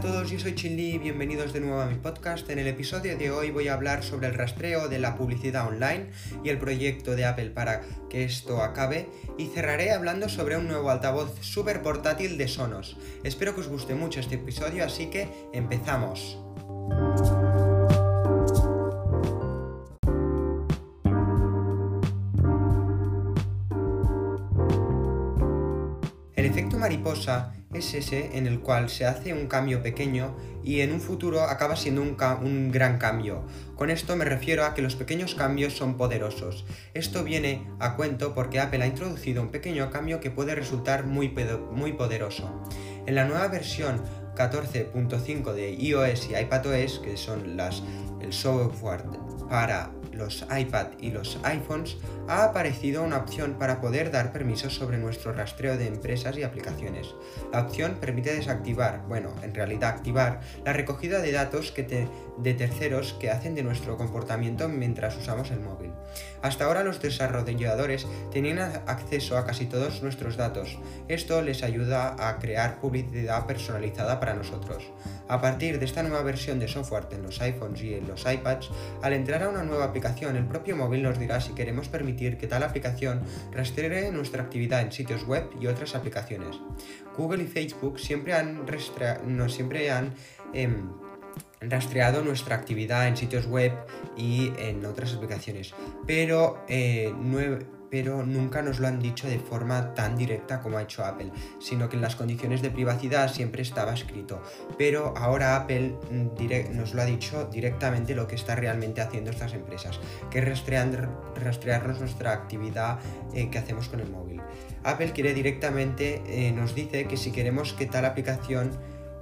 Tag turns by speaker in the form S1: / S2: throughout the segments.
S1: a todos, yo soy Chinli y bienvenidos de nuevo a mi podcast. En el episodio de hoy voy a hablar sobre el rastreo de la publicidad online y el proyecto de Apple para que esto acabe y cerraré hablando sobre un nuevo altavoz súper portátil de Sonos. Espero que os guste mucho este episodio, así que empezamos. El efecto mariposa es ese en el cual se hace un cambio pequeño y en un futuro acaba siendo un, un, gran cambio. Con esto me refiero a que los pequeños cambios son poderosos. Esto viene a cuento porque Apple ha introducido un pequeño cambio que puede resultar muy, poderoso. En la nueva versión 14.5 de iOS y iPadOS, que son las, el software para los iPad y los iPhones, ha aparecido una opción para poder dar permisos sobre nuestro rastreo de empresas y aplicaciones. La opción permite desactivar, bueno, en realidad activar, la recogida de datos que de terceros que hacen de nuestro comportamiento mientras usamos el móvil. Hasta ahora los desarrolladores tenían acceso a casi todos nuestros datos. Esto les ayuda a crear publicidad personalizada para nosotros. A partir de esta nueva versión de software en los iPhones y en los iPads, al entrar a una nueva aplicación, el propio móvil nos dirá si queremos permitir que tal aplicación rastree nuestra actividad en sitios web y otras aplicaciones. Google y Facebook siempre han, no, siempre han em, rastreado nuestra actividad en sitios web y en otras aplicaciones, pero eh, pero nunca nos lo han dicho de forma tan directa como ha hecho Apple, sino que en las condiciones de privacidad siempre estaba escrito. Pero ahora Apple mm, nos lo ha dicho directamente lo que está realmente haciendo estas empresas, que es rastrearnos nuestra actividad eh, que hacemos con el móvil. Apple quiere directamente, eh, nos dice que si queremos que tal aplicación,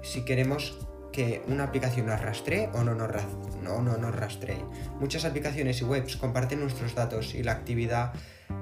S1: si queremos que una aplicación nos rastree o no nos, no, no nos rastree. Muchas aplicaciones y webs comparten nuestros datos y la actividad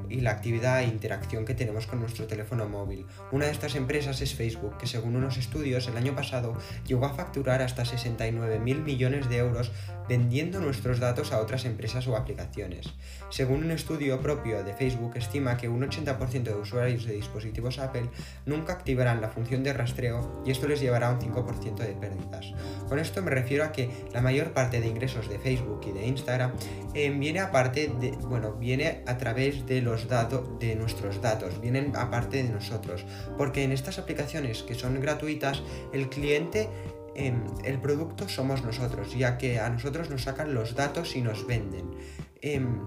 S1: y la actividad e interacción que tenemos con nuestro teléfono móvil. Una de estas empresas es Facebook, que según unos estudios el año pasado llegó a facturar hasta 69 mil millones de euros vendiendo nuestros datos a otras empresas o aplicaciones. Según un estudio propio de Facebook, estima que un 80% de usuarios de dispositivos Apple nunca activarán la función de rastreo y esto les llevará a un 5% de pérdidas. Con esto me refiero a que la mayor parte de ingresos de Facebook y de Instagram eh, viene aparte de, bueno, viene a través de los datos de nuestros datos, vienen aparte de nosotros, porque en estas aplicaciones que son gratuitas, el cliente em, el producto somos nosotros, ya que a nosotros nos sacan los datos y nos venden. Em,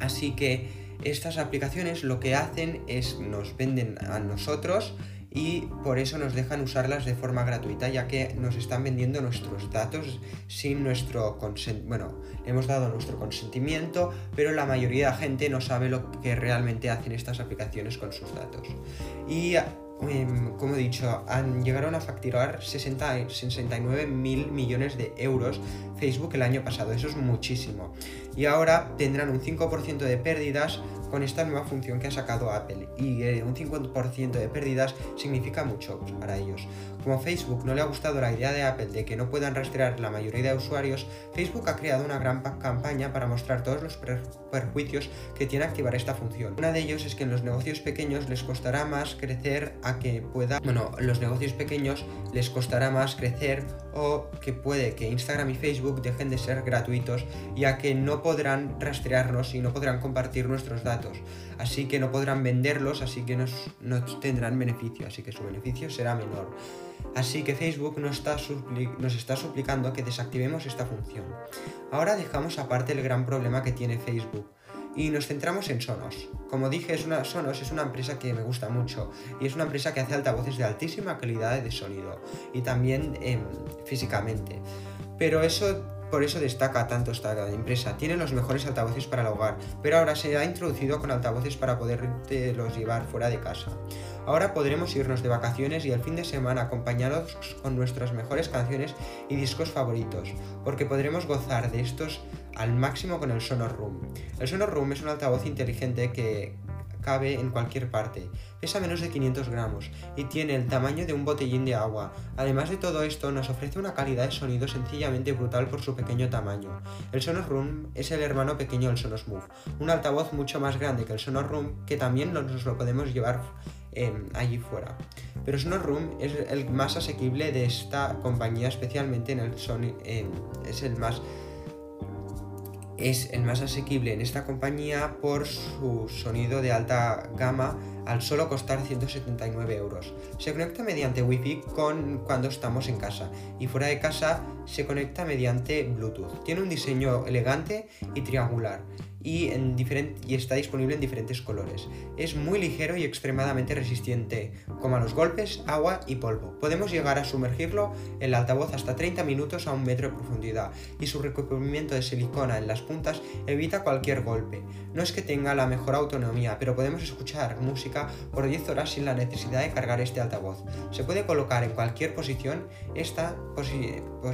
S1: así que estas aplicaciones lo que hacen es nos venden a nosotros y por eso nos dejan usarlas de forma gratuita ya que nos están vendiendo nuestros datos sin nuestro consentimiento. Bueno, hemos dado nuestro consentimiento, pero la mayoría de la gente no sabe lo que realmente hacen estas aplicaciones con sus datos. Y em, como he dicho, han, llegaron a facturar 60, 69 mil millones de euros Facebook el año pasado, eso es muchísimo. Y ahora tendrán un 5% de pérdidas con esta nueva función que ha sacado Apple y eh, un 50% de pérdidas significa mucho para ellos. Como Facebook no le ha gustado la idea de Apple de que no puedan rastrear la mayoría de usuarios, Facebook ha creado una gran campaña para mostrar todos los perjuicios que tiene activar esta función. Una de ellos es que en los negocios pequeños les costará más crecer a que pueda, bueno, los negocios pequeños les costará más crecer o que puede que Instagram y Facebook dejen de ser gratuitos ya que no podrán rastrearnos y no podrán compartir nuestros datos. Así que no podrán venderlos, así que no tendrán beneficio, así que su beneficio será menor. Así que Facebook nos está, nos está suplicando que desactivemos esta función. Ahora dejamos aparte el gran problema que tiene Facebook y nos centramos en Sonos. Como dije, es una, Sonos es una empresa que me gusta mucho y es una empresa que hace altavoces de altísima calidad de sonido y también em, físicamente. Pero eso por eso destaca tanto esta empresa. Tiene los mejores altavoces para el hogar, pero ahora se ha introducido con altavoces para poderlos llevar fuera de casa. Ahora podremos irnos de vacaciones y el fin de semana acompañados con nuestras mejores canciones y discos favoritos, porque podremos gozar de estos al máximo con el Sonos Room. El Sonos Room es un altavoz inteligente que cabe en cualquier parte, pesa menos de 500 gramos y tiene el tamaño de un botellín de agua. Además de todo esto, nos ofrece una calidad de sonido sencillamente brutal por su pequeño tamaño. El Sonos Room es el hermano pequeño del Sonos Move, un altavoz mucho más grande que el Sonos Room que también nos lo podemos llevar em, allí fuera. Pero Sonos Room es el más asequible de esta compañía, especialmente en el Sony, es el más es el más asequible en esta compañía por su sonido de alta gama al solo costar 179 euros. Se conecta mediante Wi-Fi con cuando estamos en casa y fuera de casa se conecta mediante Bluetooth. Tiene un diseño elegante y triangular y, está disponible en diferentes colores. Es muy ligero y extremadamente resistente, como a los golpes, agua y polvo. Podemos llegar a sumergirlo en el altavoz hasta 30 minutos a un metro de profundidad y su recubrimiento de silicona en las puntas evita cualquier golpe. No es que tenga la mejor autonomía, pero podemos escuchar música por 10 horas sin la necesidad de cargar este altavoz. Se puede colocar en cualquier posición, esta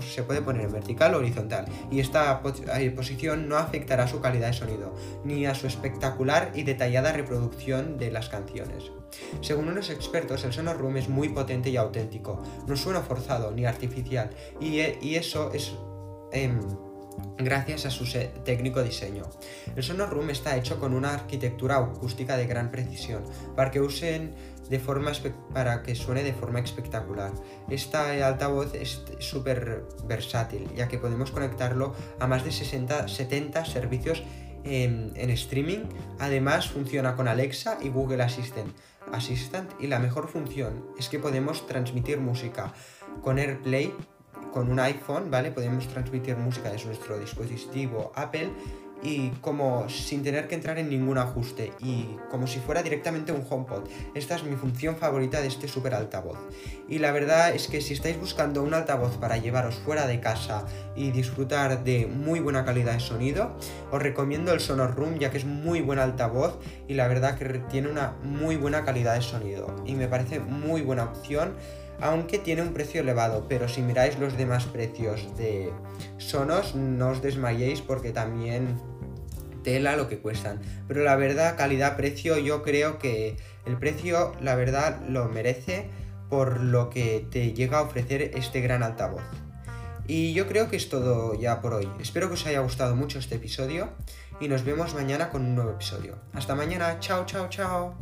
S1: se puede poner en vertical o horizontal y esta eh, posición no afectará su calidad de sonido ni a su espectacular y detallada reproducción de las canciones. Según unos expertos, el Sonos Room es muy potente y auténtico, no suena forzado ni artificial, y, e, eso es... Em, gracias a su técnico diseño. El Sonos Room está hecho con una arquitectura acústica de gran precisión, para que suene de forma espectacular. Este altavoz es súper versátil, ya que podemos conectarlo a más de 60, 70 servicios en, streaming. Además funciona con Alexa y Google Assistant. Assistant y la mejor función es que podemos transmitir música con AirPlay con un iPhone, ¿vale? Podemos transmitir música desde nuestro dispositivo Apple y como sin tener que entrar en ningún ajuste y como si fuera directamente un HomePod. Esta es mi función favorita de este super altavoz. Y la verdad es que si estáis buscando un altavoz para llevaros fuera de casa y disfrutar de muy buena calidad de sonido, os recomiendo el Sonos Room ya que es muy buen altavoz y la verdad que tiene una muy buena calidad de sonido y me parece muy buena opción aunque tiene un precio elevado, pero si miráis los demás precios de Sonos, no os desmayéis porque también tela lo que cuestan. Pero la verdad, calidad-precio, yo creo que el precio, la verdad, lo merece por lo que te llega a ofrecer este gran altavoz. Y yo creo que es todo ya por hoy. Espero que os haya gustado mucho este episodio y nos vemos mañana con un nuevo episodio. Hasta mañana, chao, chao, chao.